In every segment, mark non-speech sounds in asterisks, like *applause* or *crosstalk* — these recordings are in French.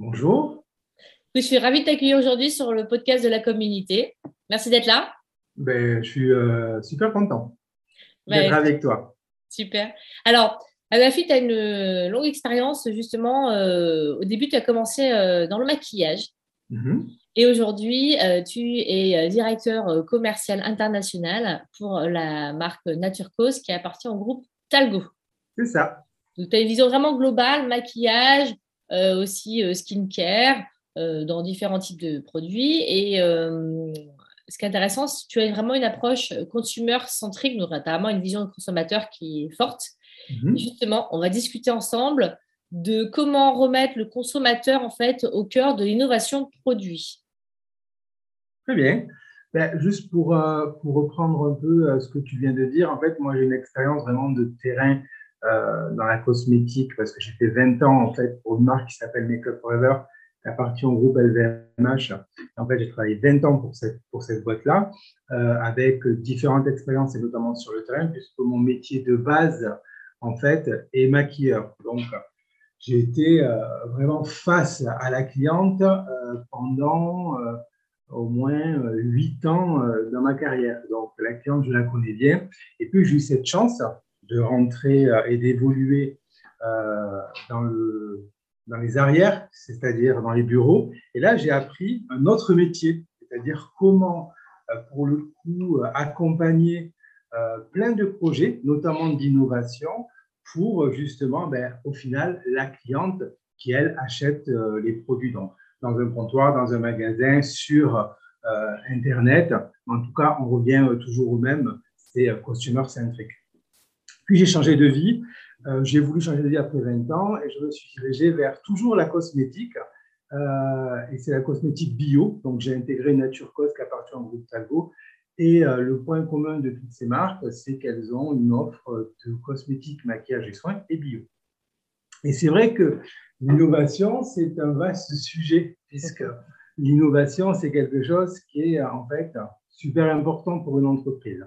Bonjour. Je suis ravie de t'accueillir aujourd'hui sur le podcast de la communauté. Merci d'être là. Ben, je suis euh, super content d'être avec toi. Super. Alors, Anafi, tu as une longue expérience justement. Euh, au début, tu as commencé euh, dans le maquillage. Mm-hmm. Et aujourd'hui, tu es directeur commercial international pour la marque Nature Cause qui appartient au groupe Talgo. C'est ça. Donc, tu as une vision vraiment globale, maquillage, euh, aussi euh, skincare, euh, dans différents types de produits. Et ce qui est intéressant, c'est que tu as vraiment une approche consumer-centrique, donc tu as vraiment une vision de consommateur qui est forte. Mhm. justement, on va discuter ensemble de comment remettre le consommateur en fait au cœur de l'innovation de produits. Très bien. Ben, juste pour, pour reprendre un peu ce que tu viens de dire, en fait, moi j'ai une expérience vraiment de terrain euh, dans la cosmétique parce que j'ai fait 20 ans en fait pour une marque qui s'appelle Makeup Forever qui appartient au groupe LVMH. En fait, j'ai travaillé 20 ans pour cette, pour cette boîte-là euh, avec différentes expériences et notamment sur le terrain puisque mon métier de base en fait est maquilleur. Donc, j'ai été euh, vraiment face à la cliente pendant au moins 8 ans dans ma carrière. Donc, la cliente, je la connais bien. Et puis, j'ai eu cette chance de rentrer euh, et d'évoluer euh, dans, le, dans les arrières, c'est-à-dire dans les bureaux. Et là, j'ai appris un autre métier, c'est-à-dire comment, euh, pour le coup, accompagner plein de projets, notamment d'innovation, pour justement, ben, au final, la cliente qui, elle, achète les produits dans, dans un comptoir, dans un magasin, sur Internet. En tout cas, on revient toujours au même, c'est consumer centric. Puis j'ai changé de vie. Euh, j'ai voulu changer de vie après 20 ans et je me suis dirigé vers toujours la cosmétique. Euh, et c'est la cosmétique bio. Donc j'ai intégré Nature Cos qui appartient au groupe Talgo. Et euh, le point commun de toutes ces marques, c'est qu'elles ont une offre de cosmétiques, maquillage et soins et bio. Et c'est vrai que l'innovation, c'est un vaste sujet, puisque l'innovation, c'est quelque chose qui est en fait super important pour une entreprise.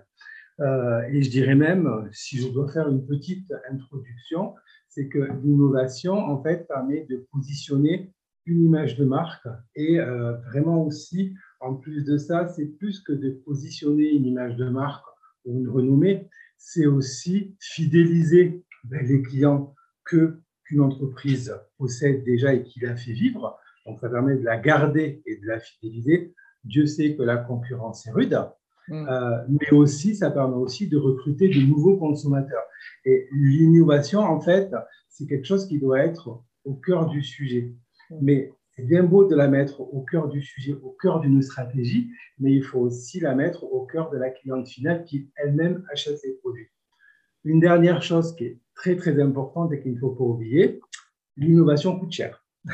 Euh, et je dirais même, si je dois faire une petite introduction, c'est que l'innovation, en fait, permet de positionner une image de marque et euh, vraiment aussi, en plus de ça, c'est plus que de positionner une image de marque ou une renommée, c'est aussi fidéliser ben, les clients que qu'une entreprise possède déjà et qui la fait vivre. Donc, ça permet de la garder et de la fidéliser. Dieu sait que la concurrence est rude, Mm. Euh, mais aussi, ça permet aussi de recruter de nouveaux consommateurs. Et l'innovation, en fait, c'est quelque chose qui doit être au cœur du sujet. Mm. Mais c'est bien beau de la mettre au cœur du sujet, au cœur d'une stratégie, mais il faut aussi la mettre au cœur de la cliente finale qui elle-même achète ses produits. Une dernière chose qui est très très importante et qu'il ne faut pas oublier, l'innovation coûte cher. *laughs*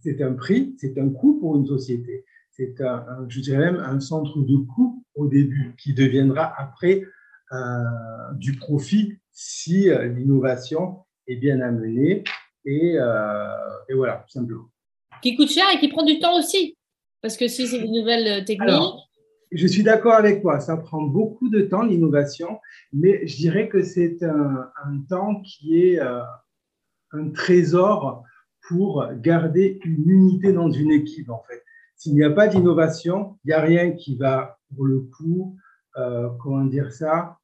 c'est un prix, c'est un coût pour une société c'est un, je dirais même un centre de coût au début qui deviendra après euh, du profit si euh, l'innovation est bien amenée et, euh, et, voilà, tout simplement. Qui coûte cher et qui prend du temps aussi, parce que si c'est une nouvelle technique. je suis d'accord avec toi, ça prend beaucoup de temps l'innovation, mais je dirais que c'est un, un, temps qui est un trésor pour garder une unité dans une équipe en fait. S'il n'y a pas d'innovation, il n'y a rien qui va, pour le coup, euh, comment dire ça,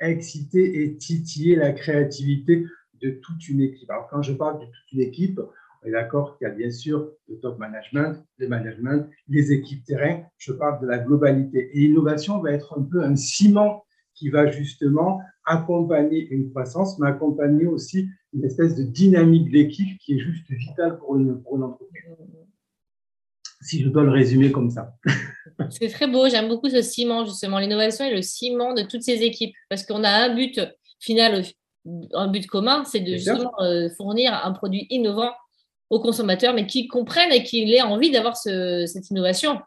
exciter et titiller la créativité de toute une équipe. Alors, quand je parle de toute une équipe, on est d'accord qu'il y a bien sûr le top management, le management, les équipes terrain. Je parle de la globalité. Et l'innovation va être un peu un ciment qui va justement accompagner une croissance, mais accompagner aussi une espèce de dynamique d'équipe qui est juste vitale pour une, pour une entreprise si je dois le résumer comme ça. C'est très beau, j'aime beaucoup ce ciment, justement. L'innovation est le ciment de toutes ces équipes parce qu'on a un but final un but commun, c'est de justement euh, fournir un produit innovant aux consommateurs, mais qui comprennent et qui aient envie d'avoir cette innovation.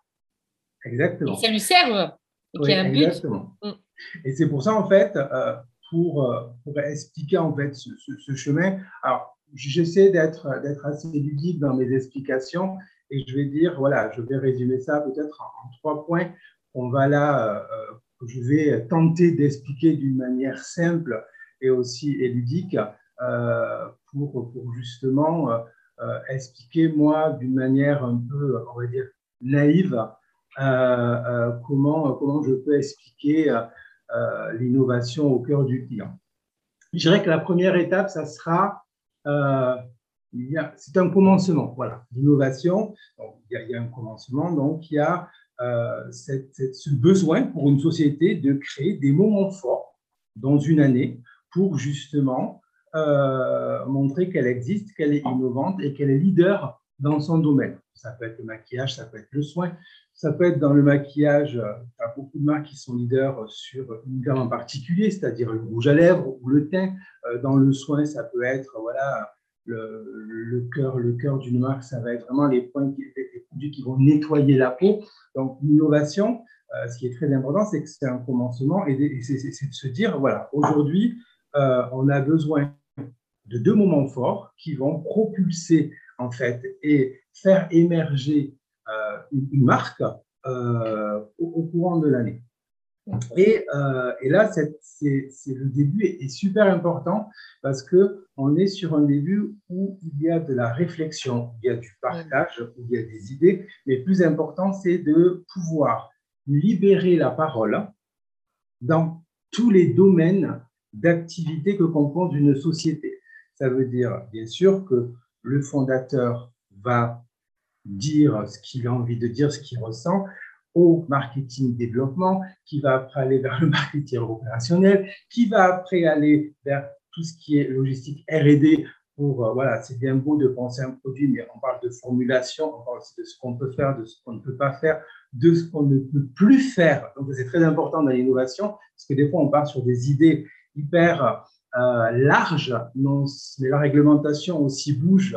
Exactement. Et que ça lui serve. Et qu'il y a un but. Exactement. Mm. Et c'est pour ça, en fait, euh, pour, euh, pour, expliquer en fait ce, ce, chemin, alors j'essaie d'être assez ludique dans mes explications et je vais dire, voilà, je vais résumer ça peut-être en, trois points. On va là, je vais tenter d'expliquer d'une manière simple et aussi et ludique euh, pour, pour, justement euh, euh, expliquer, moi, d'une manière un peu, on va dire, naïve, comment, comment je peux expliquer l'innovation au cœur du client. Je dirais que la première étape, ça sera c'est un commencement, voilà, l'innovation. Il, il, y a un commencement, donc il y a ce besoin pour une société de créer des moments forts dans une année pour justement euh, montrer qu'elle existe, qu'elle est innovante et qu'elle est leader dans son domaine. Ça peut être le maquillage, ça peut être le soin, ça peut être dans le maquillage, il y a beaucoup de marques qui sont leaders sur une gamme en particulier, c'est-à-dire le rouge à lèvres ou le teint. Euh, dans le soin, ça peut être voilà, le, cœur, le cœur d'une marque, ça va être vraiment les, points les produits qui vont nettoyer la peau. Donc l'innovation, euh, ce qui est très important, c'est que c'est un commencement et c'est de se dire, voilà, aujourd'hui, euh, on a besoin de deux moments forts qui vont propulser en fait et faire émerger euh, une, marque au, courant de l'année. Et, là, c'est le début est, super important parce que on est sur un début où il y a de la réflexion, il y a du partage, où il y a des idées, mais plus important, c'est de pouvoir libérer la parole dans tous les domaines d'activité que compose une société. Ça veut dire, bien sûr, que le fondateur va dire ce qu'il a envie de dire, ce qu'il ressent au marketing développement, qui va après aller vers le marketing opérationnel, qui va après aller vers tout ce qui est logistique R&D pour, euh, voilà, c'est bien beau de penser un produit, mais on parle de formulation, on parle aussi de ce qu'on peut faire, de ce qu'on ne peut pas faire, de ce qu'on ne peut plus faire. Donc, c'est très important dans l'innovation, parce que des fois, on part sur des idées hyper euh, large, mais la réglementation aussi bouge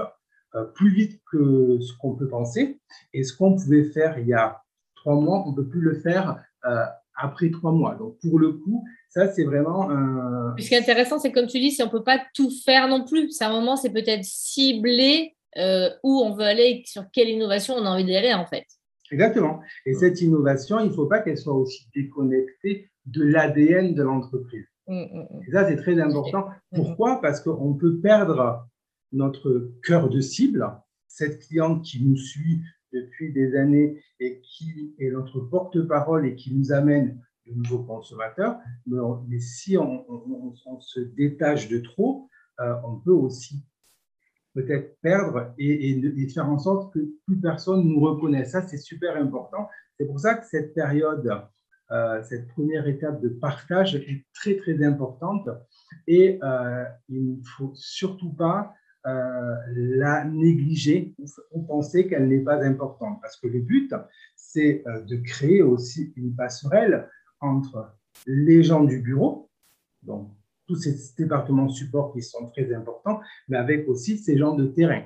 euh, plus vite que ce qu'on peut penser. Et ce qu'on pouvait faire il y a trois mois, on ne peut plus le faire euh, après trois mois. Donc, pour le coup, ça, c'est vraiment un. Ce qui est intéressant, c'est comme tu dis, si on ne peut pas tout faire non plus, c'est un moment, c'est peut-être cibler où on veut aller, sur quelle innovation on a envie d'aller, en fait. Exactement. Et cette innovation, il ne faut pas qu'elle soit aussi déconnectée de l'ADN de l'entreprise. Mm, mm, mm. Et ça, c'est très important. Pourquoi? Parce qu'on peut perdre notre cœur de cible, cette cliente qui nous suit depuis des années et qui est notre porte-parole et qui nous amène de nouveaux consommateurs. Mais, si on, se détache de trop, euh, on peut aussi peut-être perdre et, faire en sorte que plus personne nous reconnaisse. Ça, c'est super important. C'est pour ça que cette période euh, cette première étape de partage est très très importante et euh, il ne faut surtout pas euh, la négliger ou penser qu'elle n'est pas importante parce que le but c'est de créer aussi une passerelle entre les gens du bureau, donc tous ces départements de support qui sont très importants, mais avec aussi ces gens de terrain.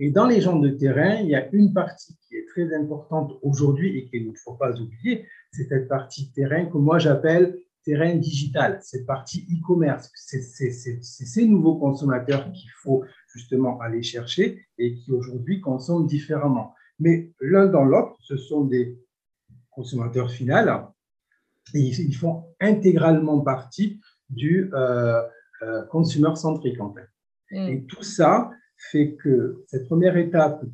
Et dans les gens de terrain, il y a une partie qui est très importante aujourd'hui et qu'il ne faut pas oublier, c'est cette partie terrain que moi j'appelle terrain digital, cette partie e-commerce. C'est ces nouveaux consommateurs qu'il faut justement aller chercher et qui aujourd'hui consomment différemment. Mais l'un dans l'autre, ce sont des consommateurs finaux et ils font intégralement partie du euh, euh, consumer centrique en fait. Mm. Et tout ça, fait que cette première étape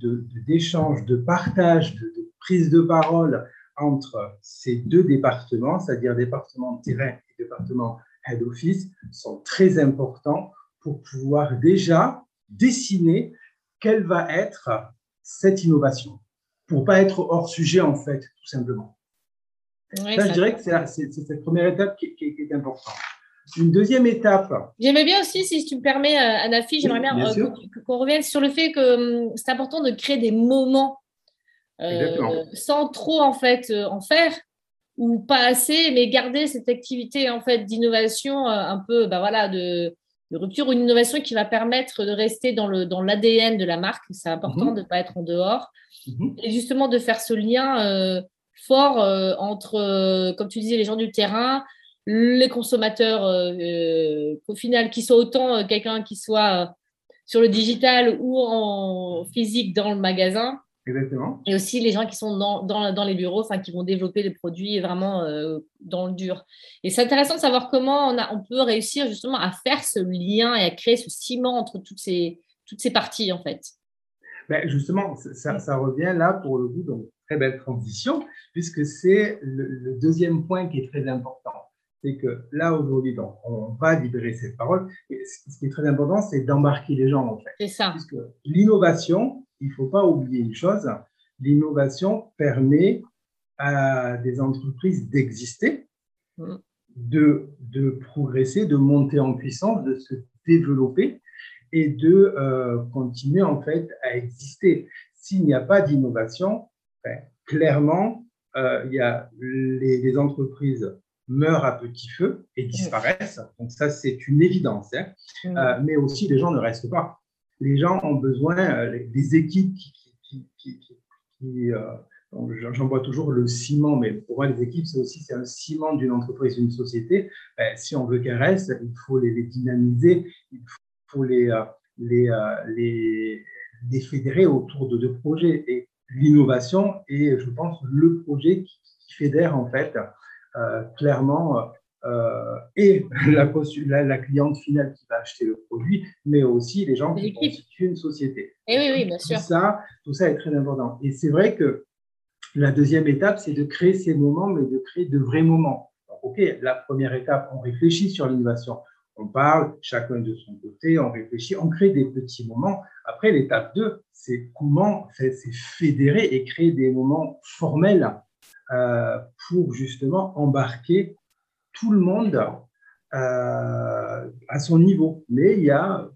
d'échange, de, de, partage, de, de, prise de parole entre ces deux départements, c'est-à-dire département terrain et département head office, sont très importants pour pouvoir déjà dessiner quelle va être cette innovation, pour pas être hors sujet en fait, tout simplement. ça, je dirais que c'est cette première étape qui, qui est importante. Une deuxième étape. J'aimais bien aussi, si tu me permets, euh, Anafi, j'aimerais bien, euh, qu'on revienne sur le fait que hum, c'est important de créer des moments euh, sans trop en fait en faire, ou pas assez, mais garder cette activité en fait d'innovation un peu, bah voilà, de, rupture ou une innovation qui va permettre de rester dans le dans l'ADN de la marque. C'est important mhm. de ne pas être en dehors mhm. et justement de faire ce lien fort entre, comme tu disais, les gens du terrain, les consommateurs, au final, qui soient autant quelqu'un qui soit sur le digital ou en physique dans le magasin. Exactement. Et aussi les gens qui sont dans, dans, dans les bureaux, enfin, qui vont développer les produits vraiment euh, dans le dur. Et c'est intéressant de savoir comment on, a, on peut réussir justement à faire ce lien et à créer ce ciment entre toutes ces, toutes ces parties, en fait. Ben justement, ça, ça, revient là pour le coup, donc très belle transition, puisque c'est le, deuxième point qui est très important c'est que là, aujourd'hui, on va libérer cette parole. Et ce qui est très important, c'est d'embarquer les gens, en fait. C'est ça. Puisque l'innovation, il ne faut pas oublier une chose, l'innovation permet à des entreprises d'exister, mm. de, de progresser, de monter en puissance, de se développer et de euh, continuer, en fait, à exister. S'il n'y a pas d'innovation, ben, clairement, euh, il y a les, les entreprises meurent à petit feu et disparaissent. Donc ça, c'est une évidence. Hein. Mm. Euh, mais aussi, les gens ne restent pas. Les gens ont besoin euh, des équipes qui... qui, euh, J'en vois toujours le ciment, mais pour moi, les équipes, c'est aussi un ciment d'une entreprise, d'une société. Ben, si on veut qu'elles restent, il faut les, dynamiser, il faut les, les, les, les, fédérer autour de deux projets. Et l'innovation est, je pense, le projet qui, qui fédère en fait euh, clairement euh, et *laughs* la, la, la, cliente finale qui va acheter le produit, mais aussi les gens qui constituent une société. Et eh oui, oui, bien sûr. Tout ça, tout ça est très important. Et c'est vrai que la deuxième étape, c'est de créer ces moments, mais de créer de vrais moments. OK, la première étape, on réfléchit sur l'innovation. On parle chacun de son côté, on réfléchit, on crée des petits moments. Après, l'étape 2, c'est comment c'est fédérer et créer des moments formels euh, pour justement embarquer tout le monde euh, à son niveau. Mais il y a,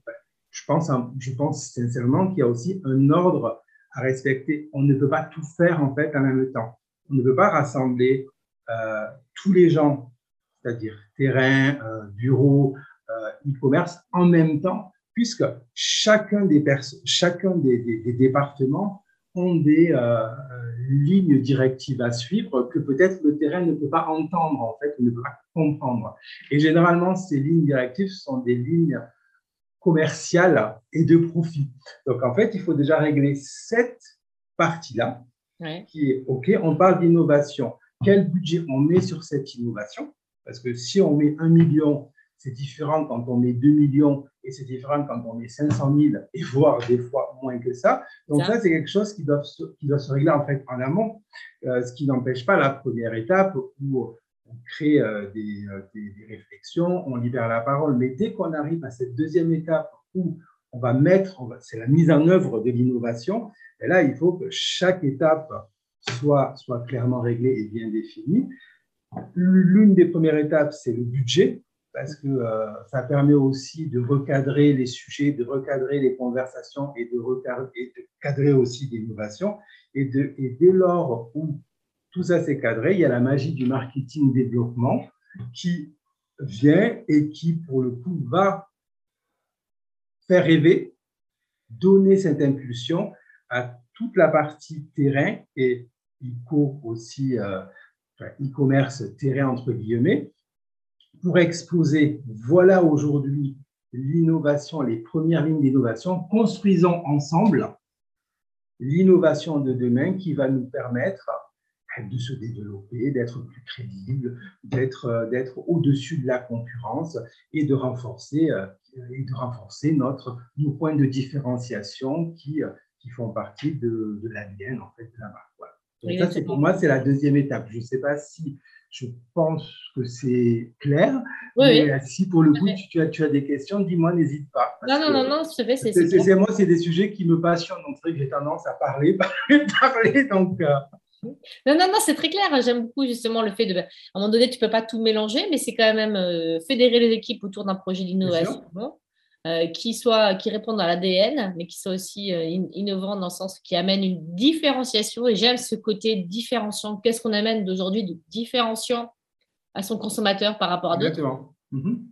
je pense, je pense sincèrement qu'il y a aussi un ordre à respecter. On ne peut pas tout faire en fait en même temps. On ne peut pas rassembler euh, tous les gens, c'est-à-dire terrain, bureau, e-commerce, en même temps, puisque chacun des, chacun des départements ont des euh, lignes directives à suivre que peut-être le terrain ne peut pas entendre, en fait, ne peut pas comprendre. Et généralement, ces lignes directives sont des lignes commerciales et de profit. Donc, en fait, il faut déjà régler cette partie-là, qui est, OK, on parle d'innovation. Quel budget on met sur cette innovation? Parce que si on met un million c'est différent quand on met 2 millions et c'est différent quand on met 500 000 et *laughs* voire des fois moins que ça. Donc ça, c'est quelque chose qui doit, se, qui doit se régler en fait en amont, euh, ce qui n'empêche pas la première étape où on crée euh, des, euh, des, des, réflexions, on libère la parole. Mais dès qu'on arrive à cette deuxième étape où on va mettre, c'est la mise en œuvre de l'innovation, et là, il faut que chaque étape soit, soit clairement réglée et bien définie. L'une des premières étapes, c'est le budget parce que euh, ça permet aussi de recadrer les sujets, de recadrer les conversations et de, recadrer, de cadrer aussi l'innovation. Et, dès lors où tout ça s'est cadré, il y a la magie du marketing développement qui vient et qui, pour le coup, va faire rêver, donner cette impulsion à toute la partie terrain et e aussi, euh, e-commerce terrain entre guillemets, pour exposer, voilà aujourd'hui l'innovation, les premières lignes d'innovation. Construisons ensemble l'innovation de demain qui va nous permettre de se développer, d'être plus crédible, d'être au-dessus de la concurrence et de renforcer euh, et de renforcer notre nos points de différenciation qui qui font partie de, de l'ADN en fait de la marque. Voilà. Ça, c'est pour moi, c'est la deuxième étape. Je ne sais pas si je pense que c'est clair. mais si pour le coup tu, as, tu as des questions, dis-moi, n'hésite pas. Non, non, non, non, c'est c'est Moi, c'est des sujets qui me passionnent. Donc, c'est vrai que j'ai tendance à parler, *laughs* parler, parler. Donc, euh. Non, non, non, c'est très clair. J'aime beaucoup justement le fait de. À un moment donné, tu ne peux pas tout mélanger, mais c'est quand même euh, fédérer les équipes autour d'un projet d'innovation. Qui, soit, qui répondent à l'ADN, mais qui soit aussi innovants dans le sens qui amène une différenciation. Et j'aime ce côté différenciant. Qu'est-ce qu'on amène d'aujourd'hui de différenciant à son consommateur par rapport à d'autres? Exactement. Mhm.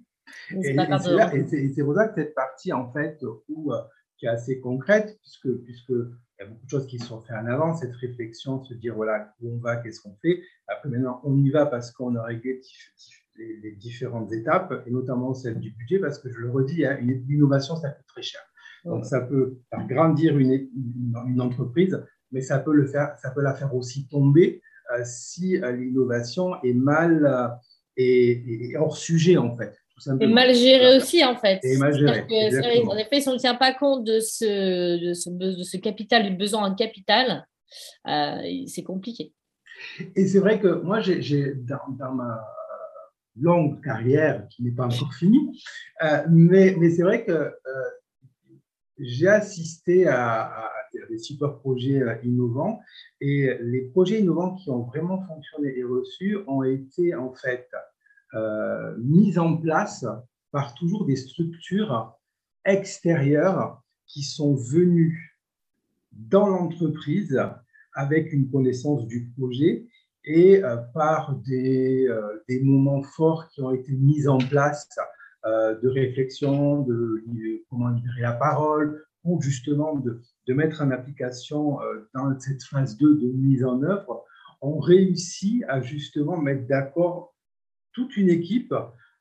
Et, c'est pour ça que cette partie, en fait, où, qui est assez concrète, puisque, puisque il y a beaucoup de choses qui sont faites en avant, cette réflexion, se dire voilà où on va, qu'est-ce qu'on fait? Après maintenant, on y va parce qu'on a réglé les, différentes étapes, et notamment celle du budget, parce que je le redis, hein, une, innovation, ça coûte très cher. Donc ça peut faire grandir une, une, entreprise, mais ça peut, le faire, ça peut la faire aussi tomber euh, si euh, l'innovation est mal euh, et, hors sujet en fait. Et mal géré aussi, en fait. Et mal géré. en effet, si on ne tient pas compte de ce, de ce, de ce capital, du besoin en capital, c'est compliqué. Et c'est vrai que moi, j'ai dans, ma longue carrière, qui n'est pas encore finie, mais, mais c'est vrai que j'ai assisté à, des super projets euh, innovants. Et les projets innovants qui ont vraiment fonctionné et reçus ont été en fait euh, mis en place par toujours des structures extérieures qui sont venues dans l'entreprise avec une connaissance du projet et euh, par des, des, moments forts qui ont été mis en place euh, de réflexion, de, comment libérer la parole, ou justement de, de mettre en application euh, dans cette phase 2 de mise en œuvre, on réussit à justement mettre d'accord toute une équipe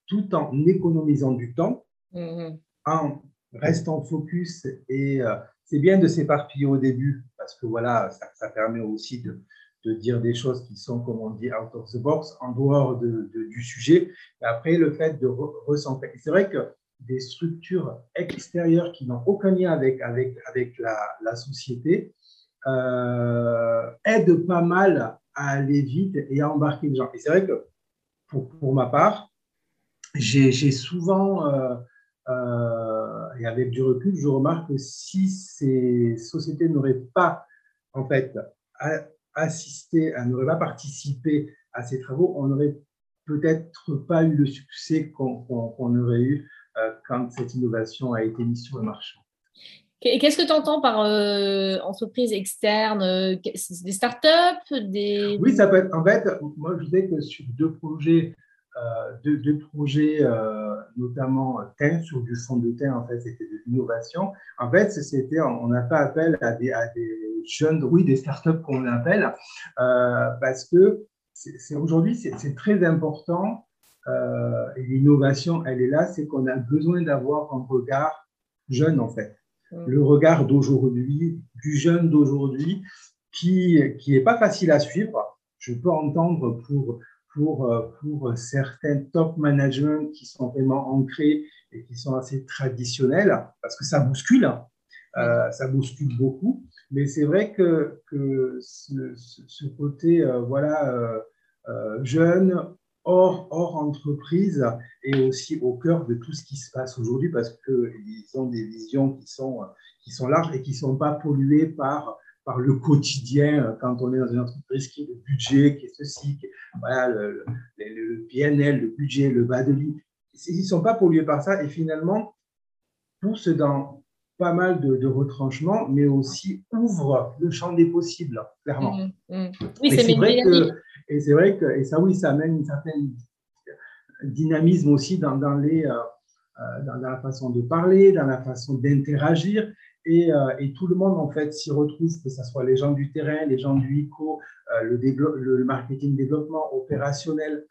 tout en économisant du temps, mm-hmm. en restant focus. Et euh, c'est bien de s'éparpiller au début parce que voilà, ça permet aussi de, de dire des choses qui sont, comme on dit, out of the box, en dehors de, du sujet. Et après, le fait de ressentir. C'est vrai que des structures extérieures qui n'ont aucun lien avec, avec, avec la, la société euh, aident pas mal à aller vite et à embarquer les gens. Et c'est vrai que pour, pour, ma part, j'ai souvent, euh, euh, et avec du recul, je remarque que si ces sociétés n'auraient pas, en fait, assisté, n'aurait pas participé à ces travaux, on n'aurait peut-être pas eu le succès qu'on aurait eu euh, quand cette innovation a été mise sur le marché. Qu'est-ce que tu entends par euh, entreprise externe euh, Des startups des... Oui, ça peut être. En fait, moi, je disais que sur deux projets, deux, projets notamment thème, sur du fond de thème, en fait, c'était de l'innovation. En fait, c'était, on n'a pas appel à des, à des jeunes, oui, des startups qu'on appelle, euh, parce que c'est, aujourd'hui, c'est, très important, euh, et l'innovation, elle est là, c'est qu'on a besoin d'avoir un regard jeune, en fait. Mm. Le regard d'aujourd'hui, du jeune d'aujourd'hui, qui n'est pas facile à suivre. Je peux entendre pour, pour, euh, pour certains top management qui sont vraiment ancrés et qui sont assez traditionnels, parce que ça bouscule, hein. mm. ça bouscule beaucoup. Mais c'est vrai que, ce, côté euh, voilà, euh, euh, jeune, hors, hors entreprise, est aussi au cœur de tout ce qui se passe aujourd'hui parce qu'ils ont des visions qui sont, qui sont larges et qui ne sont pas polluées par, par le quotidien quand on est dans une entreprise qui est le budget, qui est ceci, voilà, le, le, PNL, le budget, le bas de lit. Ils ne sont pas pollués par ça et finalement poussent dans, pas mal de, retranchements, mais aussi ouvre le champ des possibles, clairement. Mmh, mmh. Oui, c'est vrai que, et c'est vrai que, et ça, oui, ça amène une certaine dynamisme aussi dans, dans les, euh, euh, dans, la façon de parler, dans la façon d'interagir. Et, euh, et, tout le monde, en fait, s'y retrouve, que ce soit les gens du terrain, les gens du ICO, le, le, marketing développement opérationnel,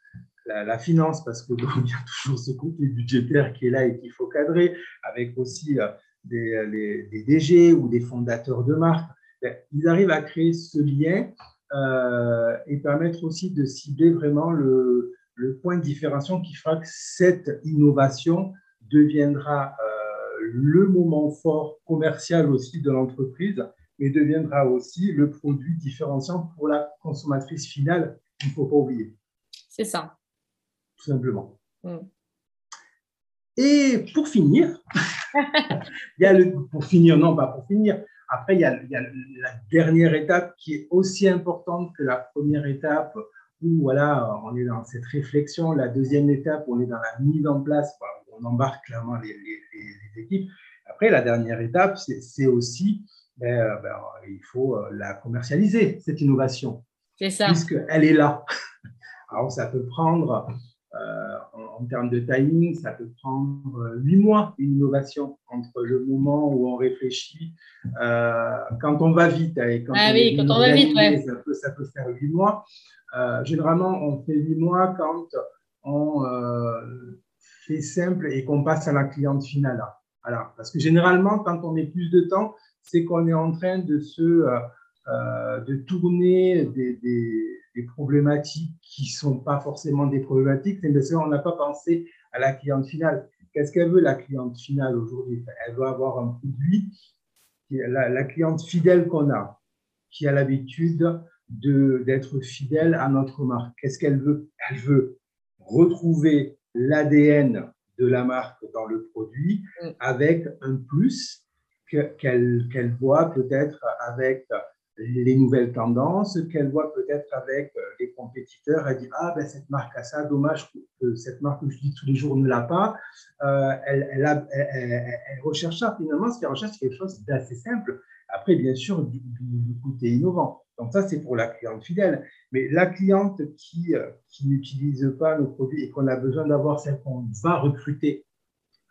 la, finance, parce qu'il *laughs* y a toujours ce côté budgétaire qui est là et qu'il faut cadrer, avec aussi des, des, DG ou des fondateurs de marque, ben, ils arrivent à créer ce lien euh, et permettre aussi de cibler vraiment le, le, point de différenciation qui fera que cette innovation deviendra euh, le moment fort commercial aussi de l'entreprise, mais deviendra aussi le produit différenciant pour la consommatrice finale il ne faut pas oublier. C'est ça. Tout simplement. Mm. Et pour finir, *laughs* il y a le, pour finir, non pas pour finir, après il y, a, il y, a, la dernière étape qui est aussi importante que la première étape où voilà, on est dans cette réflexion. La deuxième étape, on est dans la mise en place, on embarque clairement les, équipes. Après, la dernière étape, c'est aussi, ben, ben, il faut euh, la commercialiser, cette innovation. C'est ça. Puisqu'elle est là. Alors, ça peut prendre euh, en, termes de timing, ça peut prendre euh, huit mois, une innovation, entre le moment où on réfléchit, euh, quand on va vite. Et quand ah on oui, quand on va vite, ouais. ça, peut, ça peut faire huit mois. généralement, on fait huit mois quand on fait simple et qu'on passe à la cliente finale. Alors, parce que généralement, quand on met plus de temps, c'est qu'on est en train de se de tourner des, des problématiques qui ne sont pas forcément des problématiques, c'est on n'a pas pensé à la cliente finale. Qu'est-ce qu'elle veut, la cliente finale aujourd'hui? Elle veut avoir un produit, la, la cliente fidèle qu'on a, qui a l'habitude d'être fidèle à notre marque. Qu'est-ce qu'elle veut? Elle veut retrouver l'ADN de la marque dans le produit mm. avec un plus qu'elle voit peut-être avec les nouvelles tendances, qu'elle voit peut-être avec euh, les compétiteurs. Elle dit Ah, ben, cette marque a ça, dommage que cette marque que je dis tous les jours ne l'a pas. Euh, elle, recherche ça. Finalement, ce qu'elle recherche, c'est quelque chose d'assez simple. Après, bien sûr, du, du, côté innovant. Donc, ça, c'est pour la cliente fidèle. Mais la cliente qui, euh, qui n'utilise pas nos produits et qu'on a besoin d'avoir, celle qu'on va recruter,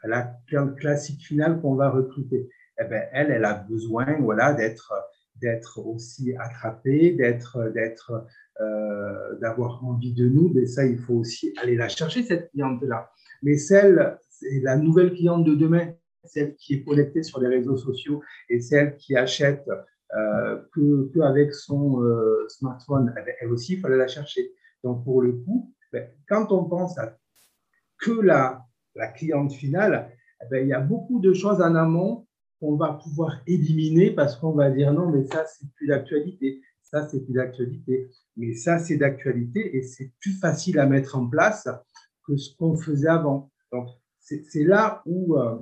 la cliente classique finale qu'on va recruter, eh ben, elle, elle a besoin voilà, d'être d'être aussi attrapé, d'être, d'être, euh, d'avoir envie de nous. Mais ça, il faut aussi aller la chercher, cette cliente-là. Mais celle, c'est la nouvelle cliente de demain, celle qui est connectée sur les réseaux sociaux et celle qui achète euh, que, avec son euh, smartphone, elle aussi, il fallait la chercher. Donc, pour le coup, ben, quand on pense à que la, la cliente finale, eh ben, il y a beaucoup de choses en amont on va pouvoir éliminer parce qu'on va dire non, mais ça, c'est plus d'actualité. Ça, c'est plus d'actualité. Mais ça, c'est d'actualité et c'est plus facile à mettre en place que ce qu'on faisait avant. Donc, c'est là où, euh,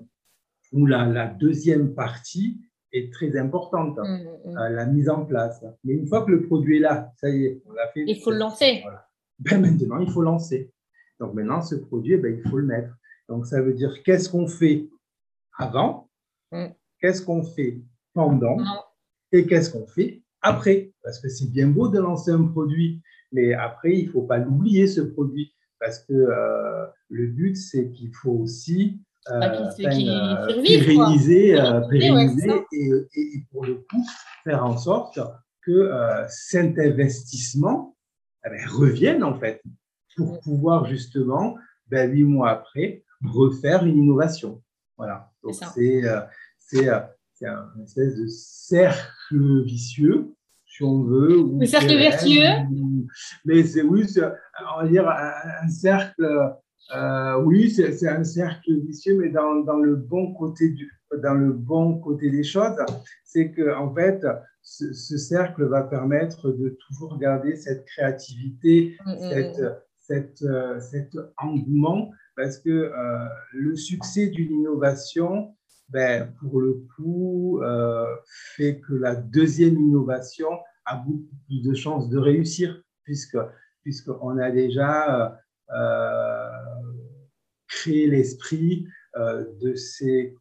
où la, deuxième partie est très importante, mmh, mmh, mmh. Euh, la mise en place. Mais une fois que le produit est là, ça y est, on l'a fait. Il faut le lancer. Ben, maintenant, il faut lancer. Donc maintenant, ce produit, ben, il faut le mettre. Donc ça veut dire qu'est-ce qu'on fait avant qu'est-ce qu'on fait pendant et qu'est-ce qu'on fait après. Parce que c'est bien beau de lancer un produit, mais après, il ne faut pas l'oublier, ce produit. Parce que euh, le but, c'est qu'il faut aussi euh, pérenniser, euh, pérenniser et, et, pour le coup, faire en sorte que cet investissement eh ben, revienne en fait pour pouvoir justement, ben, huit mois après, refaire une innovation. Voilà. Donc c'est c'est un espèce de cercle vicieux, si on veut. Le cercle vertueux Mais c'est, oui, on va dire un, cercle, euh, oui, c'est un cercle vicieux, mais dans, dans, le bon côté du, dans le bon côté des choses, c'est que en fait, ce, cercle va permettre de toujours garder cette créativité, mm, mm, cette, mm. cette, euh, cet engouement, parce que le succès d'une innovation, pour le coup, euh, fait que la deuxième innovation a beaucoup plus de chances de réussir, puisque puisqu'on a déjà euh, créé l'esprit euh, de ces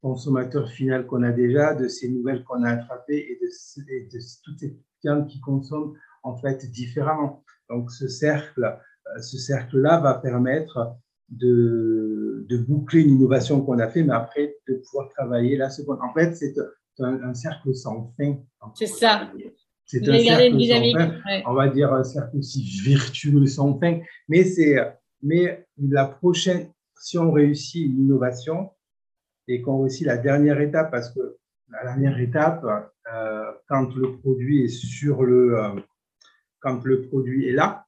consommateurs finaux qu'on a déjà, de ces nouvelles qu'on a attrapées et de, de toutes ces clients qui consomment en fait différemment. Donc ce cercle, ce cercle-là va permettre de, de, boucler une innovation qu'on a fait, mais après de pouvoir travailler la seconde. En fait, c'est un, cercle sans fin. C'est ça. C'est un cercle sans fin. On va dire un cercle aussi virtueux sans fin. Mais c'est, mais la prochaine, si on réussit une innovation et qu'on réussit la dernière étape, parce que la dernière étape, euh, quand le produit est sur le, euh, quand le produit est là,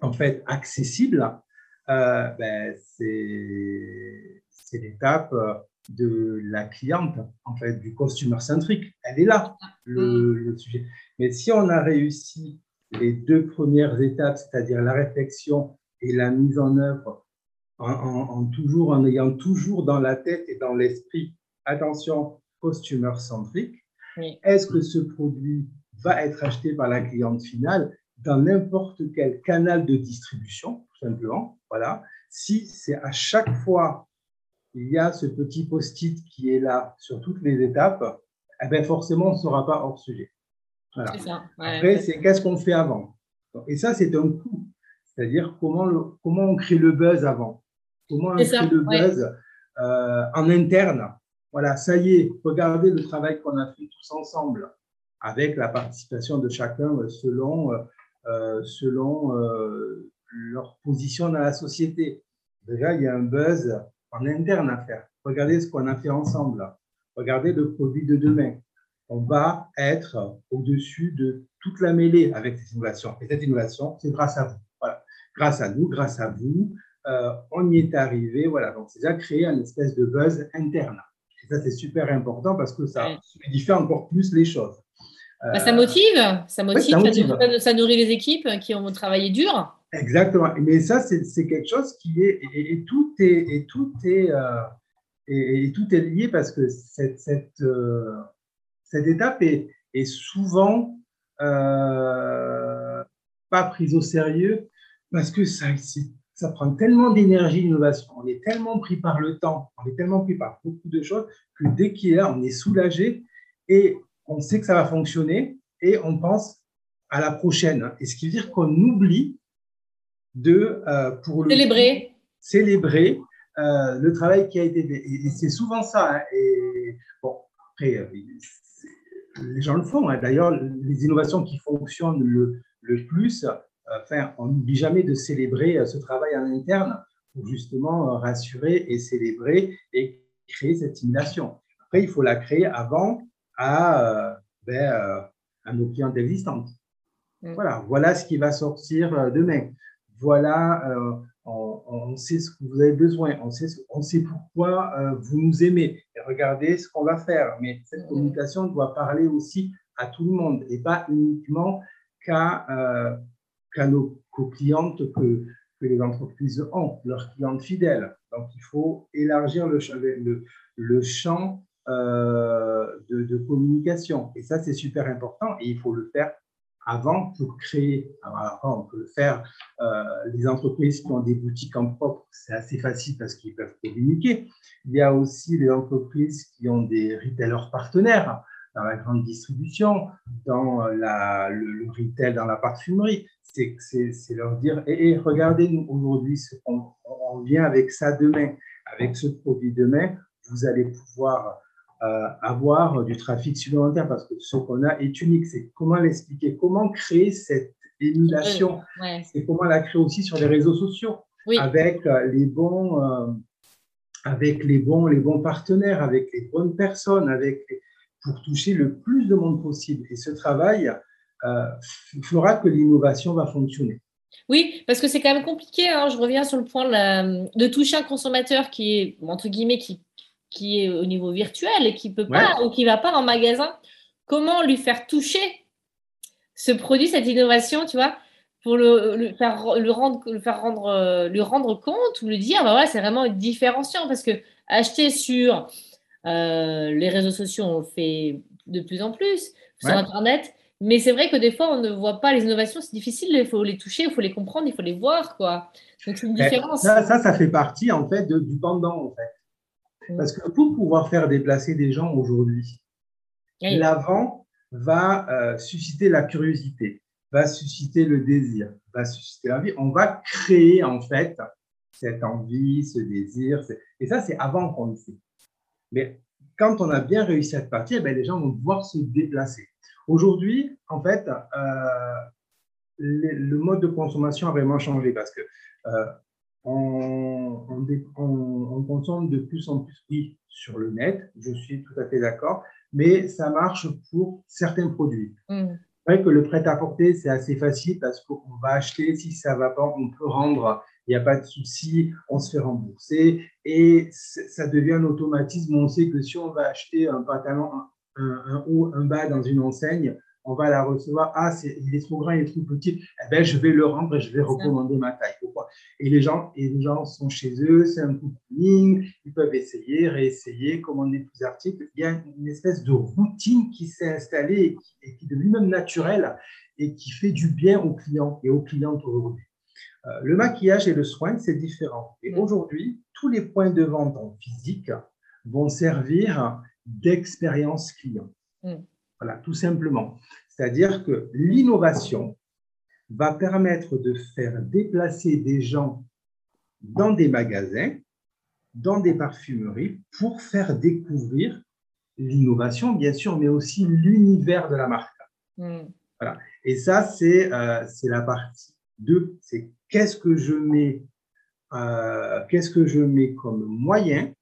en fait accessible, ben, c'est l'étape euh, de la cliente, en fait, du customer centrique. Elle est là, le, mm. sujet. Mais si on a réussi les deux premières étapes, c'est-à-dire la réflexion et la mise en œuvre, en, toujours, en ayant toujours dans la tête et dans l'esprit, attention, customer centrique, est-ce que ce produit va être acheté par la cliente finale? Dans n'importe quel canal de distribution, tout simplement. Voilà. Si c'est à chaque fois il y a ce petit post-it qui est là sur toutes les étapes, eh bien forcément, on ne sera pas hors sujet. Voilà. Après, c'est qu'est-ce qu'on fait avant? Et ça, c'est un coup. C'est-à-dire comment, comment on crée le buzz avant? Comment on crée le buzz euh, en interne? Voilà, ça y est, regardez le travail qu'on a fait tous ensemble avec la participation de chacun selon, euh, selon euh, leur position dans la société. Déjà, il y a un buzz en interne à faire. Regardez ce qu'on a fait ensemble. Regardez le produit de demain. On va être au-dessus de toute la mêlée avec cette innovation. Et cette innovation, c'est grâce à vous. Voilà. Grâce à nous, grâce à vous, euh, on y est arrivé. Voilà. Donc, c'est déjà créé un espèce de buzz interne. Et ça, c'est super important parce que ça solidifie encore plus les choses. Bah, ça motive, ça motive, ça, nourrit les équipes qui ont travaillé dur. Exactement. Mais ça, c'est quelque chose qui est et, tout est et tout est euh, et, tout est lié parce que cette cette, euh, cette étape est, est souvent euh, pas prise au sérieux parce que ça ça prend tellement d'énergie l'innovation. On est tellement pris par le temps, on est tellement pris par beaucoup de choses que dès qu'il est là, on est soulagé et on sait que ça va fonctionner et on pense à la prochaine. Et ce qui veut dire qu'on oublie de euh, pour célébrer, célébrer euh, le travail qui a été fait. Et, c'est souvent ça. Hein. Et bon, après, euh, les gens le font. Hein. D'ailleurs, les innovations qui fonctionnent le, le plus, enfin, on n'oublie jamais de célébrer ce travail en interne pour justement rassurer et célébrer et créer cette simulation. Après, il faut la créer avant à, ben, à nos clients existantes. Mm. Voilà, voilà ce qui va sortir demain voilà, euh, on, sait ce que vous avez besoin, on sait, on sait pourquoi euh, vous nous aimez. Et regardez ce qu'on va faire. Mais cette mm. communication doit parler aussi à tout le monde et pas uniquement qu'à euh, nos clientes que, que, les entreprises ont, leurs clientes fidèles. Donc, il faut élargir le, le, le champ de, de, communication. Et ça, c'est super important et il faut le faire avant pour créer, alors on peut le faire, euh, les entreprises qui ont des boutiques en propre, c'est assez facile parce qu'ils peuvent communiquer. Il y a aussi les entreprises qui ont des retailers partenaires dans la grande distribution, dans la, le, retail, dans la parfumerie. C'est leur dire, et, et regardez, nous, aujourd'hui, on, on vient avec ça demain, avec ce produit demain, vous allez pouvoir euh, avoir du trafic supplémentaire parce que ce qu'on a est unique. C'est comment l'expliquer, comment créer cette émulation et comment la créer aussi sur les réseaux sociaux avec euh, les bons, euh, avec les bons, les bons partenaires, avec les bonnes personnes, avec pour toucher le plus de monde possible. Et ce travail fera que l'innovation va fonctionner. Oui, parce que c'est quand même compliqué. Hein. Je reviens sur le point de, de toucher un consommateur qui est, entre guillemets, qui qui est au niveau virtuel et qui peut pas ou qui va pas en magasin, comment lui faire toucher ce produit, cette innovation, tu vois, pour le, faire le rendre, le faire rendre, euh, lui rendre compte ou lui dire, bah voilà, c'est vraiment différenciant parce que acheter sur euh, les réseaux sociaux, on le fait de plus en plus sur Internet. Mais c'est vrai que des fois, on ne voit pas les innovations, c'est difficile, il faut les toucher, il faut les comprendre, il faut les voir, quoi. Donc, c'est une différence. Ça, ça, ça, fait partie, en fait, du pendant, en fait. Parce que pour pouvoir faire déplacer des gens aujourd'hui, l'avant va euh, susciter la curiosité, va susciter le désir, va susciter l'envie. On va créer en fait cette envie, ce désir. Et ça, c'est avant qu'on le fait. Mais quand on a bien réussi à cette partie, eh ben, les gens vont pouvoir se déplacer. Aujourd'hui, en fait, euh, le, mode de consommation a vraiment changé parce que euh, on, on, consomme de plus en plus oui, sur le net, je suis tout à fait d'accord, mais ça marche pour certains produits. Mm. C'est vrai que le prêt-à-porter, c'est assez facile parce qu'on va acheter, si ça ne va pas, on peut rendre, il n'y a pas de souci, on se fait rembourser et ça devient un automatisme. On sait que si on va acheter un pantalon, un, haut, un bas dans une enseigne, on va la recevoir. Ah, il est trop grand, il est trop petit. Eh ben, je vais le rendre et je vais recommander ma taille. Pourquoi? Et les gens, et les gens sont chez eux, c'est un coup de ligne, ils peuvent essayer, réessayer, commander plus d'articles. Il y a une espèce de routine qui s'est installée et qui, est de lui-même naturelle et qui fait du bien aux clients et aux clientes aujourd'hui. Euh, le maquillage et le soin, c'est différent. Et aujourd'hui, tous les points de vente en physique vont servir d'expérience client. Mm. Voilà, tout simplement. C'est-à-dire que l'innovation va permettre de faire déplacer des gens dans des magasins, dans des parfumeries, pour faire découvrir l'innovation, bien sûr, mais aussi l'univers de la marque. Mm. Voilà. Et ça, c'est euh, la partie 2. C'est qu'est-ce que je mets, euh, qu'est-ce que je mets comme moyen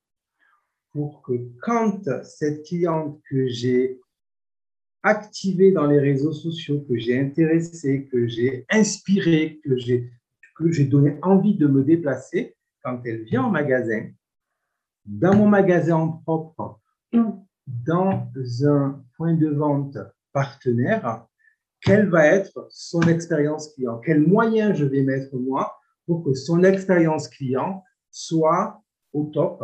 pour que quand cette cliente que j'ai activée dans les réseaux sociaux, que j'ai intéressée, que j'ai j'ai que j'ai donné envie de me déplacer, quand elle vient en magasin, dans mon magasin en propre, dans un point de vente partenaire, quelle va être son expérience client, quels moyens je vais mettre moi pour que son expérience client soit au top?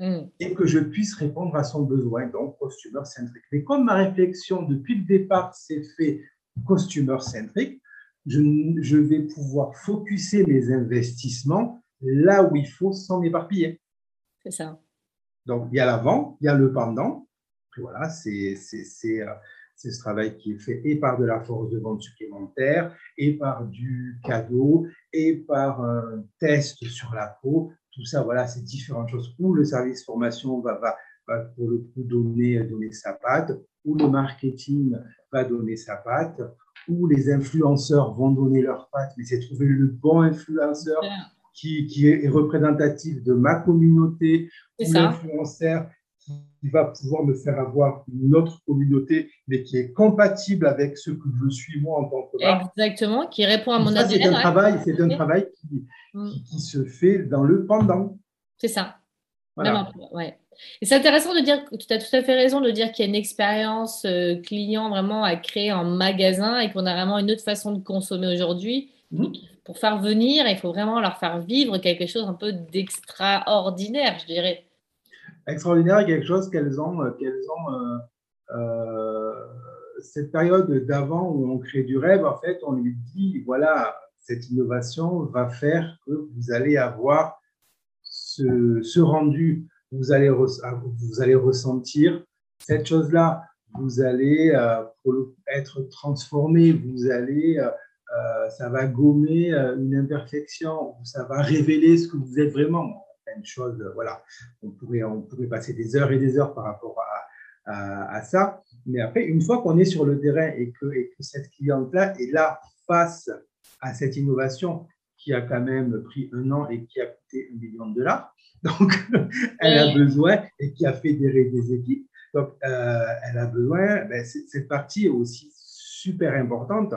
Mm. et que je puisse répondre à son besoin, donc customer centric. Mais comme ma réflexion depuis le départ s'est fait customer centric, je, je, vais pouvoir focuser mes investissements là où il faut sans m'éparpiller. C'est ça. Donc, il y a l'avant, il y a le pendant. voilà, c'est euh, c'est ce travail qui est fait et par de la force de vente supplémentaire, et par du cadeau, et par un test sur la peau. Tout ça, voilà, c'est différentes choses. Où le service formation va, va, va pour le coup donner, donner sa patte, où le marketing va donner sa patte, où les influenceurs vont donner leur patte, mais c'est trouver le bon influenceur qui, qui, est représentatif de ma communauté, ou l'influenceur qui va pouvoir me faire avoir une autre communauté, mais qui est compatible avec ce que je suis moi en tant que marque. Exactement, qui répond à mon ADN. C'est un, travail, c'est un travail mm. qui, qui, se fait dans le pendant. C'est ça. Voilà. ouais. Et c'est intéressant de dire, tu as tout à fait raison de dire qu'il y a une expérience euh, client vraiment à créer en magasin et qu'on a vraiment une autre façon de consommer aujourd'hui. Mm. Pour faire venir, il faut vraiment leur faire vivre quelque chose un peu d'extraordinaire, je dirais extraordinaire, quelque chose qu'elles ont, euh, qu'elles ont euh, euh, cette période d'avant où on crée du rêve, en fait, on lui dit, voilà, cette innovation va faire que vous allez avoir ce, rendu, vous allez, vous allez ressentir cette chose-là, vous allez être transformé, vous allez, ça va gommer une imperfection, ça va révéler ce que vous êtes vraiment euh, voilà, on pourrait, on pourrait passer des heures et des heures par rapport à, à, ça. Mais après, une fois qu'on est sur le terrain et que, et que cette cliente-là est là face à cette innovation qui a quand même pris un an et qui a coûté un million de dollars, *laughs* donc elle a besoin et qui a fédéré des équipes, donc euh, elle a besoin, ben, cette partie est aussi super importante.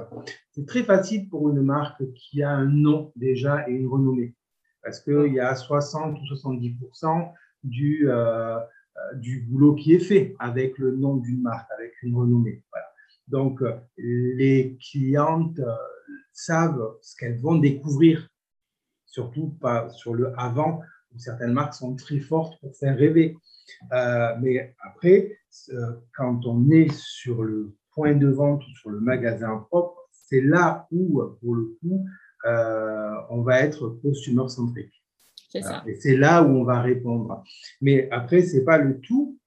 C'est très facile pour une marque qui a un nom déjà et une renommée parce qu'il y a 60 ou 70% du, euh, euh, du boulot qui est fait avec le nom d'une marque, avec une renommée. Donc, euh, les clientes savent ce qu'elles vont découvrir, surtout pas sur le avant, où certaines marques sont très fortes pour faire rêver. mais après, quand on est sur le point de vente ou sur le magasin propre, c'est là où, pour le coup, euh, on va être consumer centrique. C'est ça. Et c'est là où on va répondre. Mais après, ce n'est pas le tout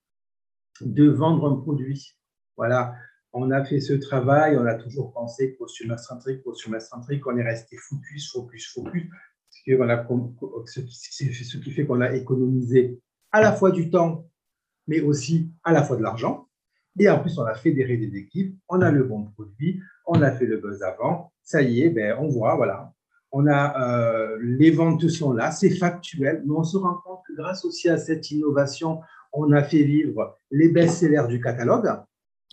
de vendre un produit. Voilà, on a fait ce travail, on a toujours pensé consumer centrique, consumer centrique, on est resté focus, focus, focus, ce qui, ce qui fait qu'on a économisé à la fois du temps, mais aussi à la fois de l'argent. Et en plus, on a fédéré des équipes, on a le bon produit, on a fait le buzz avant, ça y est, ben, on voit, voilà. On a euh, les ventes sont là, c'est factuel, mais on se rend compte que grâce aussi à cette innovation, on a fait vivre les best-sellers du catalogue.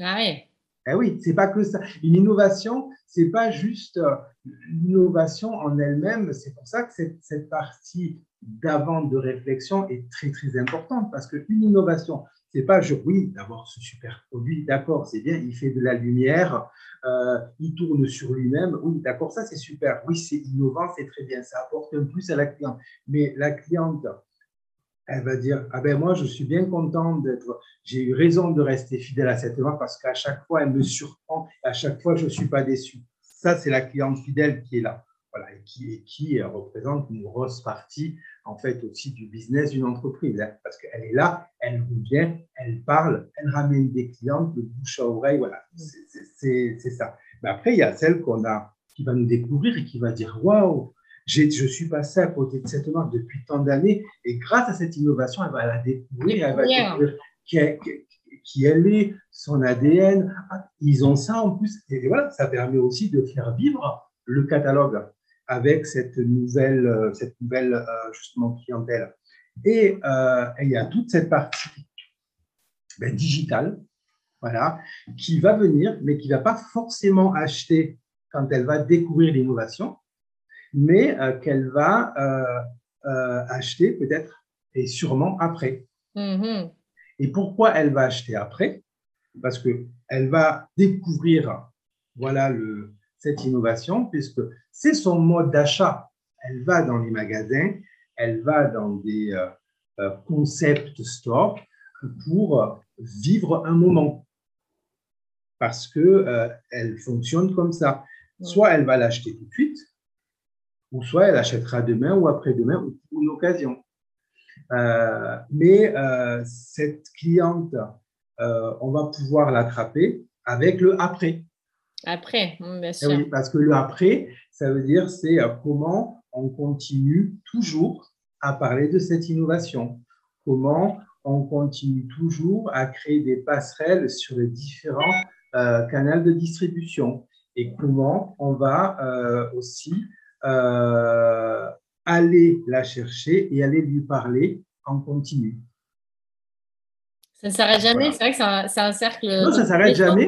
Ah oui. Eh oui, c'est pas que ça. Une innovation, c'est pas juste euh, l'innovation en elle-même. C'est pour ça que cette, cette partie d'avant de réflexion est très très importante parce qu'une innovation, C'est pas, je, oui, d'avoir ce super produit, d'accord, c'est bien, il fait de la lumière, euh, il tourne sur lui-même, oui, d'accord, ça c'est super, oui, c'est innovant, c'est très bien, ça apporte un plus à la cliente. Mais la cliente, elle va dire, ah ben moi, je suis bien contente d'être, j'ai eu raison de rester fidèle à cette marque parce qu'à chaque fois, elle me surprend, à chaque fois, je suis pas déçu. Ça, c'est la cliente fidèle qui est là voilà, et qui, qui euh, représente une grosse partie en fait aussi du business d'une entreprise, hein, parce qu'elle est là, elle revient, elle parle, elle ramène des clients de bouche à oreille, voilà, c'est ça. Mais après, il y a celle qu'on a, qui va nous découvrir et qui va dire waouh, je suis passé à côté de cette marque depuis tant d'années, et grâce à cette innovation, elle va la découvrir, elle va découvrir qui, qui elle est, son ADN. Ah, ils ont ça en plus, et voilà, ça permet aussi de faire vivre le catalogue avec cette nouvelle, euh, cette nouvelle euh, justement clientèle. Euh, et, il y a toute cette partie ben, digitale, voilà, qui va venir, mais qui ne va pas forcément acheter quand elle va découvrir l'innovation, mais qu'elle va acheter peut-être et sûrement après. Mm-hmm. Et pourquoi elle va acheter après? Parce qu'elle va découvrir voilà, le, cette innovation, puisque c'est son mode d'achat. Elle va dans les magasins, elle va dans des euh, euh, concept stores pour vivre un moment. Parce que euh, elle fonctionne comme ça. Soit elle va l'acheter tout de suite, ou soit elle achètera demain ou après-demain ou pour une occasion. mais cette cliente, on va pouvoir l'attraper avec le après. Après, bien eh sûr. Oui, parce que le après, ça veut dire c'est euh, comment on continue toujours à parler de cette innovation, comment on continue toujours à créer des passerelles sur les différents euh, canaux de distribution et comment on va euh, aussi aller la chercher et aller lui parler en continu. Ça ne s'arrête jamais, c'est vrai que c'est un, cercle. Non, ça ne s'arrête jamais.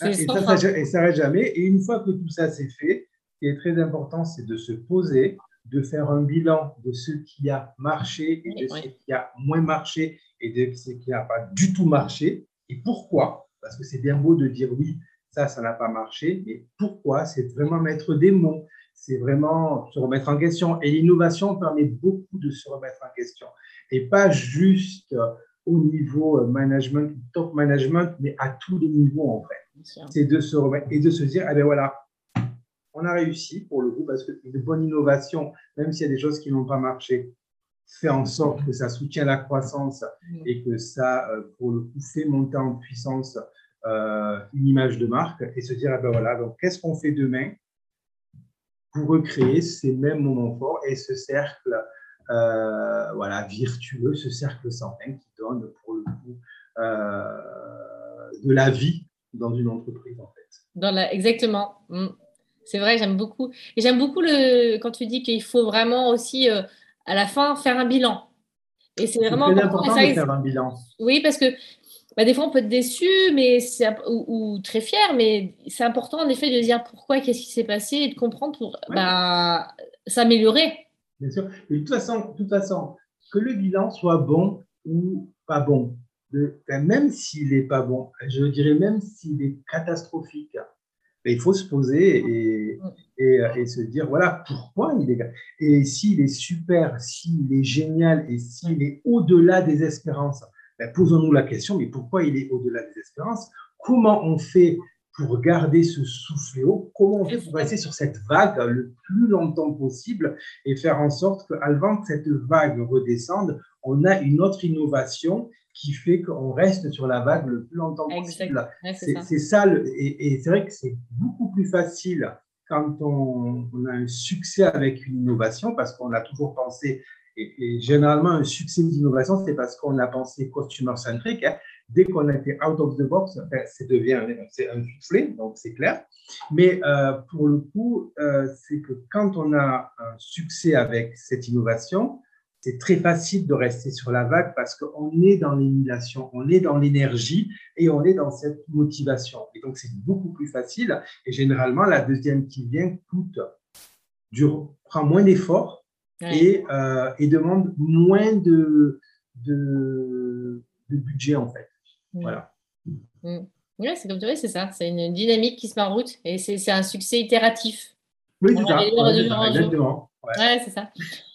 Et, ça, ça, s'arrête jamais. Et une fois que tout ça c'est fait, ce qui est très important, c'est de se poser, de faire un bilan de ce qui a marché et de ce qui a moins marché et de ce qui n'a pas du tout marché. Et pourquoi? Parce que c'est bien beau de dire oui, ça, ça n'a pas marché, mais pourquoi? C'est vraiment mettre des mots, c'est vraiment se remettre en question. Et l'innovation permet beaucoup de se remettre en question. Et pas juste au niveau management, top management, mais à tous les niveaux en fait c'est de se remettre et de se dire, ben voilà, on a réussi pour le coup parce que une bonne innovation, même s'il y a des choses qui n'ont pas marché, fait en sorte que ça soutient la croissance et que ça, euh, pour le coup, fait monter en puissance euh, une image de marque et se dire, ah ben voilà, donc qu'est-ce qu'on fait demain pour recréer ces mêmes moments forts et ce cercle euh, voilà, virtueux, ce cercle sans fin qui donne pour le coup de la vie dans une entreprise, en fait. Dans la... Exactement. Mm. C'est vrai, j'aime beaucoup. Et j'aime beaucoup le... quand tu dis qu'il faut vraiment aussi, euh, à la fin, faire un bilan. Et c'est vraiment important, de faire un bilan. Oui, parce que bah, des fois, on peut être déçu mais ou, ou, très fier, mais c'est important, en effet, de dire pourquoi, qu'est-ce qui s'est passé et de comprendre pour bah, s'améliorer. Bien sûr. de toute façon, de toute façon, que le bilan soit bon ou pas bon, même s'il n'est pas bon, je dirais même s'il est catastrophique, il faut se poser et, se dire, voilà, pourquoi il est... Et s'il est super, s'il est génial et s'il est au-delà des espérances, ben, posons-nous la question, mais pourquoi il est au-delà des espérances? Comment on fait pour garder ce souffle haut? Comment on fait pour rester sur cette vague le plus longtemps possible et faire en sorte qu'avant que cette vague redescende, on a une autre innovation qui fait qu'on reste sur la vague le plus longtemps possible. c'est ça, et, c'est vrai que c'est beaucoup plus facile quand on, a un succès avec une innovation, parce qu'on a toujours pensé, et, généralement un succès d'innovation, c'est parce qu'on a pensé customer centric. Hein. Dès qu'on a été out of the box, ben, c'est devient c'est un soufflé, donc c'est clair. Mais euh, pour le coup, euh, c'est que quand on a un succès avec cette innovation, c'est très facile de rester sur la vague parce qu'on est dans l'émulation, on est dans l'énergie et on est dans cette motivation. Et donc, c'est beaucoup plus facile. Et généralement, la deuxième qui vient coûte, dure, prend moins d'efforts et, euh, et, demande moins de, de, budget en fait. Voilà. Mm. Oui, c'est comme tu dis, c'est ça. C'est une dynamique qui se met en route et c'est un succès itératif. Oui, c'est ça. exactement. Ouais, c'est ça.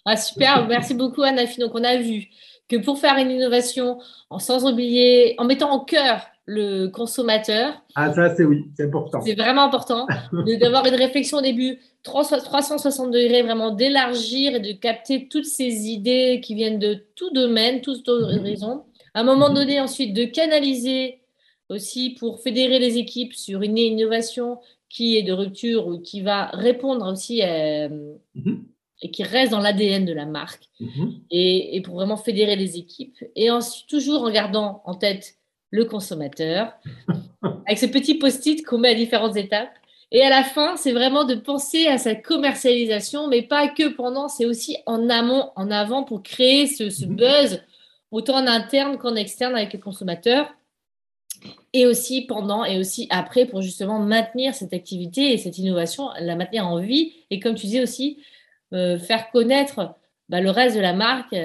Ah, super, merci beaucoup Anafi. Donc on a vu que pour faire une innovation, sans oublier, en mettant en cœur le consommateur. Ah, ça, c'est oui, c'est important. C'est vraiment important *laughs* d'avoir une réflexion au début 360 degrés, vraiment d'élargir et de capter toutes ces idées qui viennent de tout domaine, toutes horizons. À un moment donné, ensuite, de canaliser aussi pour fédérer les équipes sur une innovation qui est de rupture ou qui va répondre aussi mhm. Et qui reste dans l'ADN de la marque mhm. et, et, pour vraiment fédérer les équipes. Et ensuite, toujours en gardant en tête le consommateur, *laughs* avec ce petit post-it qu'on met à différentes étapes. Et à la fin, c'est vraiment de penser à sa commercialisation, mais pas que pendant, c'est aussi en amont, en avant pour créer ce, mhm. buzz, autant en interne qu'en externe avec le consommateur, et aussi pendant et aussi après pour justement maintenir cette activité et cette innovation, la maintenir en vie, et comme tu disais aussi, euh, faire connaître bah, le reste de la marque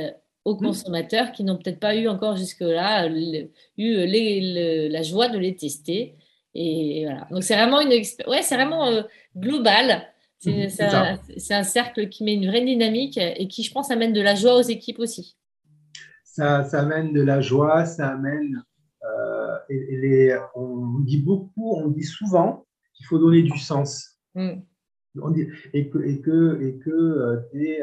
aux mmh. consommateurs qui n'ont peut-être pas eu encore jusque-là eu la joie de les tester. Et voilà. Donc c'est vraiment une ouais, c'est vraiment euh, global. Mmh, c'est un, cercle qui met une vraie dynamique et qui, je pense, amène de la joie aux équipes aussi. Ça, ça amène de la joie, ça amène. Euh, et, les, on dit beaucoup, on dit souvent qu'il faut donner du sens. Mmh. Et que, et que, et que euh, des,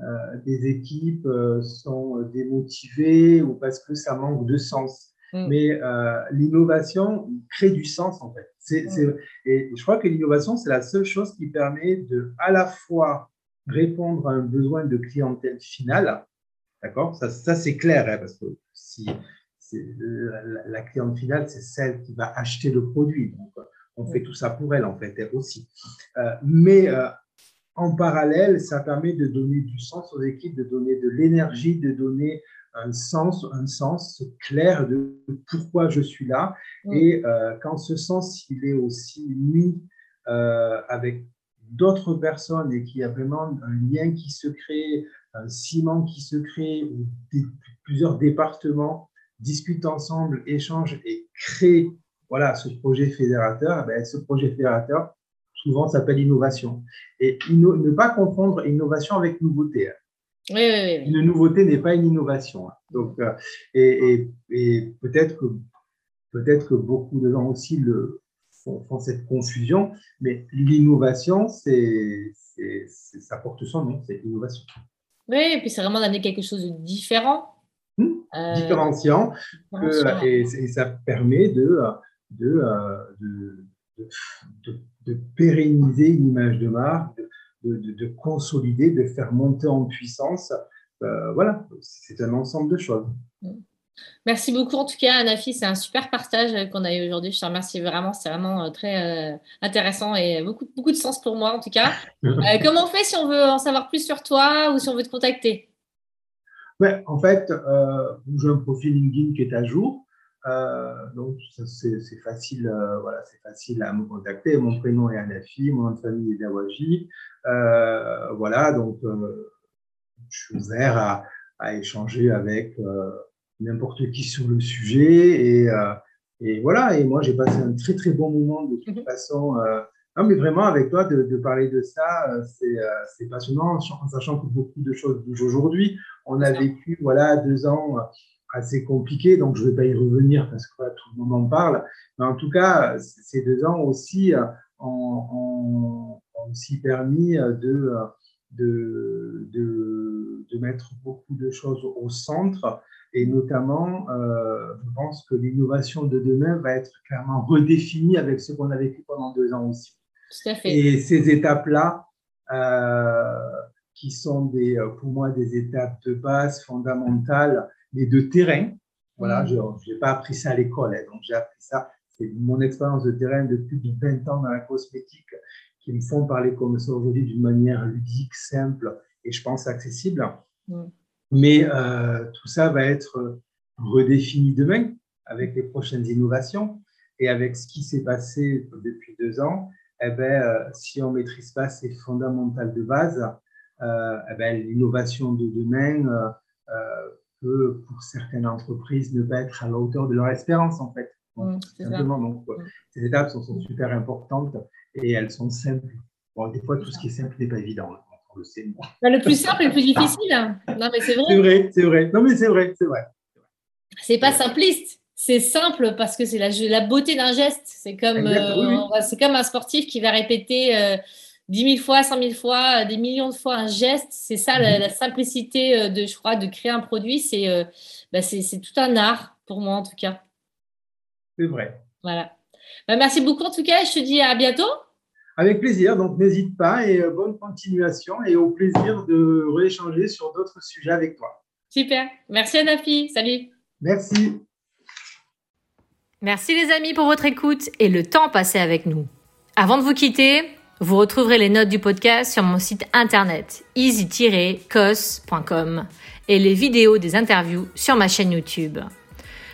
euh, des équipes euh, sont démotivées ou parce que ça manque de sens. Mm. Mais euh, l'innovation crée du sens en fait. Mm. et je crois que l'innovation, c'est la seule chose qui permet de à la fois répondre à un besoin de clientèle finale, d'accord? Ça, ça c'est clair, hein, parce que si la, la, cliente finale, c'est celle qui va acheter le produit. Donc, on fait tout ça pour elle en fait, elle aussi. mais en parallèle, ça permet de donner du sens aux équipes, de donner de l'énergie, de donner un sens, un sens clair de pourquoi je suis là. Et euh, quand ce sens il est aussi mis euh, avec d'autres personnes et qu'il y a vraiment un lien qui se crée, un ciment qui se crée, où plusieurs départements discutent ensemble, échangent et créent voilà, ce projet fédérateur, eh ben, ce projet fédérateur, souvent s'appelle innovation. Et ne pas confondre innovation avec nouveauté. Hein. Oui, oui, oui. Une nouveauté n'est pas une innovation. Hein. Donc, euh, et, peut-être que, peut que beaucoup de gens aussi le, font, cette confusion, mais l'innovation, c'est, ça porte son nom, c'est l'innovation. Oui, et puis c'est vraiment d'amener quelque chose de différent. Hmm, euh, différenciant, et, ça permet de, de, de, de de pérenniser une image de marque, de, consolider, de faire monter en puissance. Euh, voilà, c'est un ensemble de choses. Merci beaucoup en tout cas, Anafi. C'est un super partage qu'on a eu aujourd'hui. Je te remercie vraiment. C'est vraiment euh, très euh, intéressant et beaucoup, beaucoup de sens pour moi en tout cas. *laughs* comment on fait si on veut en savoir plus sur toi ou si on veut te contacter? Ouais, En fait, j'ai un profil LinkedIn qui est à jour. Euh, donc, c'est facile, euh, voilà, c'est facile à me contacter. Mon prénom est Anafi, mon nom de famille est Dawaji. Euh, voilà, donc je suis ouvert à, à échanger avec n'importe qui sur le sujet. Et, et, voilà, et moi, j'ai passé un très, très bon moment de toute mhm. façon. non, mais vraiment, avec toi, de, de parler de ça, c'est passionnant, en sachant que beaucoup de choses bougent aujourd'hui. On a vécu, voilà, deux ans assez compliqué, donc je ne vais pas y revenir parce que tout le monde en parle. Mais en tout cas, ces deux ans aussi euh, ont, aussi permis de, de, de, de, mettre beaucoup de choses au centre. Et notamment, euh, je pense que l'innovation de demain va être clairement redéfinie avec ce qu'on a vécu pendant deux ans aussi. Tout à fait. Et ces étapes-là, euh, qui sont des, pour moi des étapes de base fondamentales mais de terrain. Voilà, mm. je n'ai pas appris ça à l'école, hein, donc j'ai appris ça. C'est mon expérience de terrain de plus de 20 ans dans la cosmétique qui me font parler comme ça aujourd'hui d'une manière ludique, simple et je pense accessible. Mm. Mais euh, tout ça va être redéfini demain avec les prochaines innovations et avec ce qui s'est passé depuis deux ans. Eh ben, euh, si on ne maîtrise pas ces fondamentales de base, euh, eh ben, l'innovation de demain peut, pour certaines entreprises, ne pas être à la hauteur de leur espérance, en fait. Mmh, simplement, donc, mmh. ces étapes sont, super importantes et elles sont simples. Bon, des fois, tout ce qui est simple n'est pas évident. Hein, on le, sait, bah, le plus simple est le plus difficile. Hein. Non, mais c'est vrai. C'est vrai, c'est vrai. Non, mais c'est vrai, c'est vrai. C'est pas simpliste. C'est simple parce que c'est la, la, beauté d'un geste. C'est comme, euh, c'est comme un sportif qui va répéter euh, 10 000 fois, 100 000 fois, des millions de fois un geste. C'est ça la, mhm. simplicité euh, de, je crois, de créer un produit. C'est bah, c'est tout un art pour moi en tout cas. C'est vrai. Voilà. Bah, merci beaucoup en tout cas. Je te dis à bientôt. Avec plaisir. Donc n'hésite pas et bonne continuation et au plaisir de rééchanger sur d'autres sujets avec toi. Super. Merci Anafi. Salut. Merci. Merci les amis pour votre écoute et le temps passé avec nous. Avant de vous quitter, vous retrouverez les notes du podcast sur mon site internet easy-cos.com et les vidéos des interviews sur ma chaîne YouTube.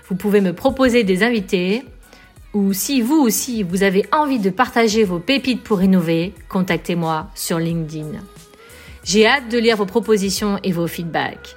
Vous pouvez me proposer des invités ou si vous aussi vous avez envie de partager vos pépites pour innover, contactez-moi sur LinkedIn. J'ai hâte de lire vos propositions et vos feedbacks.